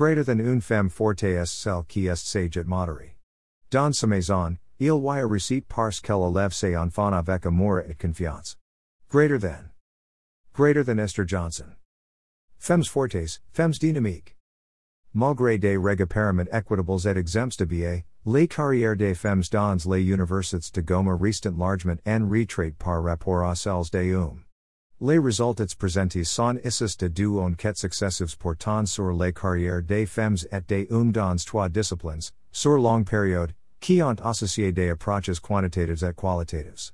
Greater than une femme forte est celle qui est sage et modérée. Dans sa maison, il y a receipt parce qu'elle élève ses enfants avec amour et confiance. Greater than. Greater than Esther Johnson. Femmes fortes, femmes dynamiques. Malgré des règles équitables et exempts de biais, les carrières des femmes dans les universités de Goma restent largement en retrait par rapport à celles des hommes. Les résultats présentés sont issus de deux enquêtes successives portant sur les carrières des femmes et des hommes dans trois disciplines, sur longue période, qui ont associé des approches quantitatives et qualitatives.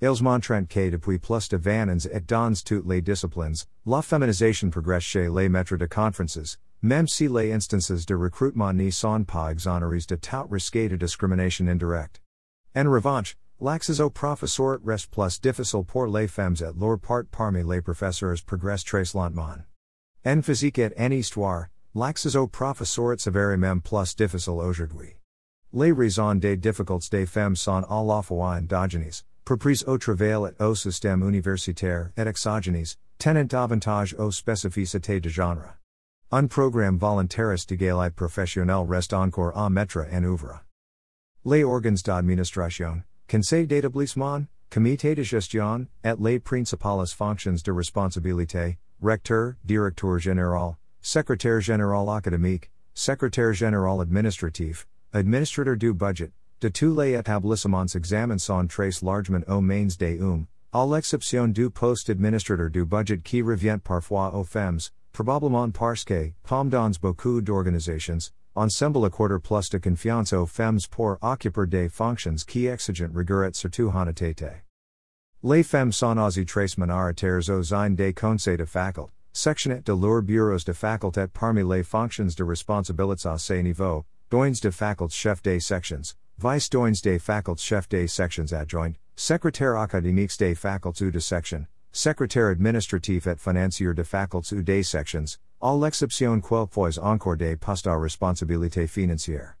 Ils montrent que depuis plus de 20 ans et dans toutes les disciplines, la féminisation progresse chez les maîtres de conférences, même si les instances de recrutement ne sont pas exonérées de tout risque de discrimination indirecte. En revanche, l'accès au professeur reste plus difficile pour les femmes et leur part parmi les professeurs progresse très lentement. En physique et en histoire, l'accès au professeur s'avère même plus difficile aujourd'hui. Les raisons des difficultés des femmes sont à la fois endogènes, propriétés au travail et au système universitaire, et exogènes, tenant davantage aux spécificités de genre. Un programme volontariste d'égalité professionnelle reste encore à mettre en œuvre. Les organes d'administration, conseil d'établissement, comité de gestion, et les principales fonctions de responsabilité, recteur, directeur général, secrétaire général académique, secrétaire général administratif, administrateur du budget, de tous les établissements examen sont très largement aux mains des hommes, à l'exception du poste administrateur du budget qui revient parfois aux femmes, probablement parce que, dans beaucoup d'organisations, ensemble accorder plus de confiance aux femmes pour occuper des fonctions qui exigent rigueur et surtout. Les femmes sont aussi très minoritaires au sein des conseils de faculté, section de leurs bureaux de faculté parmi les fonctions de responsabilités à ces niveaux, doyens de faculté chef des sections, vice doyens des faculté chef des sections adjoint, secrétaire académique des facultés de section, secrétaire administratif et financier de facultés ou des sections, à l'exception quelquefois encore des postes à responsabilité financière.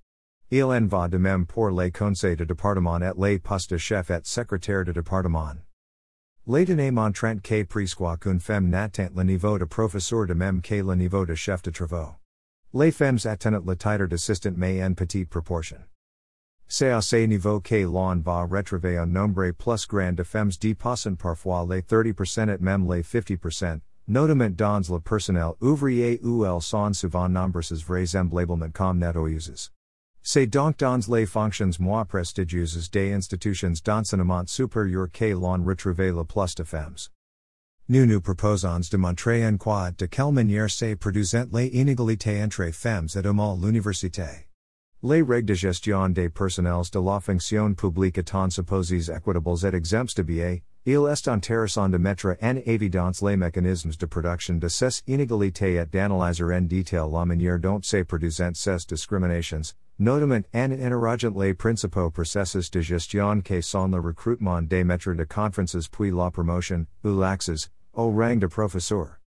Il en va de même pour les conseils de département et les postes chef et secrétaire de département. Les données montrent que presque qu'une femme n'atteint le niveau de professeur de même que le niveau de chef de travaux. Les femmes atteignent le titre d'assistant mais en petite proportion. C'est à ce niveau que l'on va retrouver un nombre plus grand de femmes dépassant parfois les 30% et même les 50%, notamment dans le personnel ouvrier où elles sont souvent nombreuses vraisemblablement comme nettoyeuses. C'est donc dans les fonctions moins prestigieuses des institutions d'enseignement supérieur que l'on retrouve le plus de femmes. Nous nous proposons de montrer en quoi de quelle manière se produisent les inégalités entre femmes et hommes à l'université. Les règles de gestion des personnels de la fonction publique étant supposées équitables et exemptes de biais, il est intéressant de mettre en évidence les mécanismes de production de ces inégalités et d'analyser en détail la manière dont se produisent ces discriminations, notamment en interrogeant les principaux processus de gestion que sont le recrutement des maîtres de conférences puis la promotion, ou l'accès, au rang de professeur.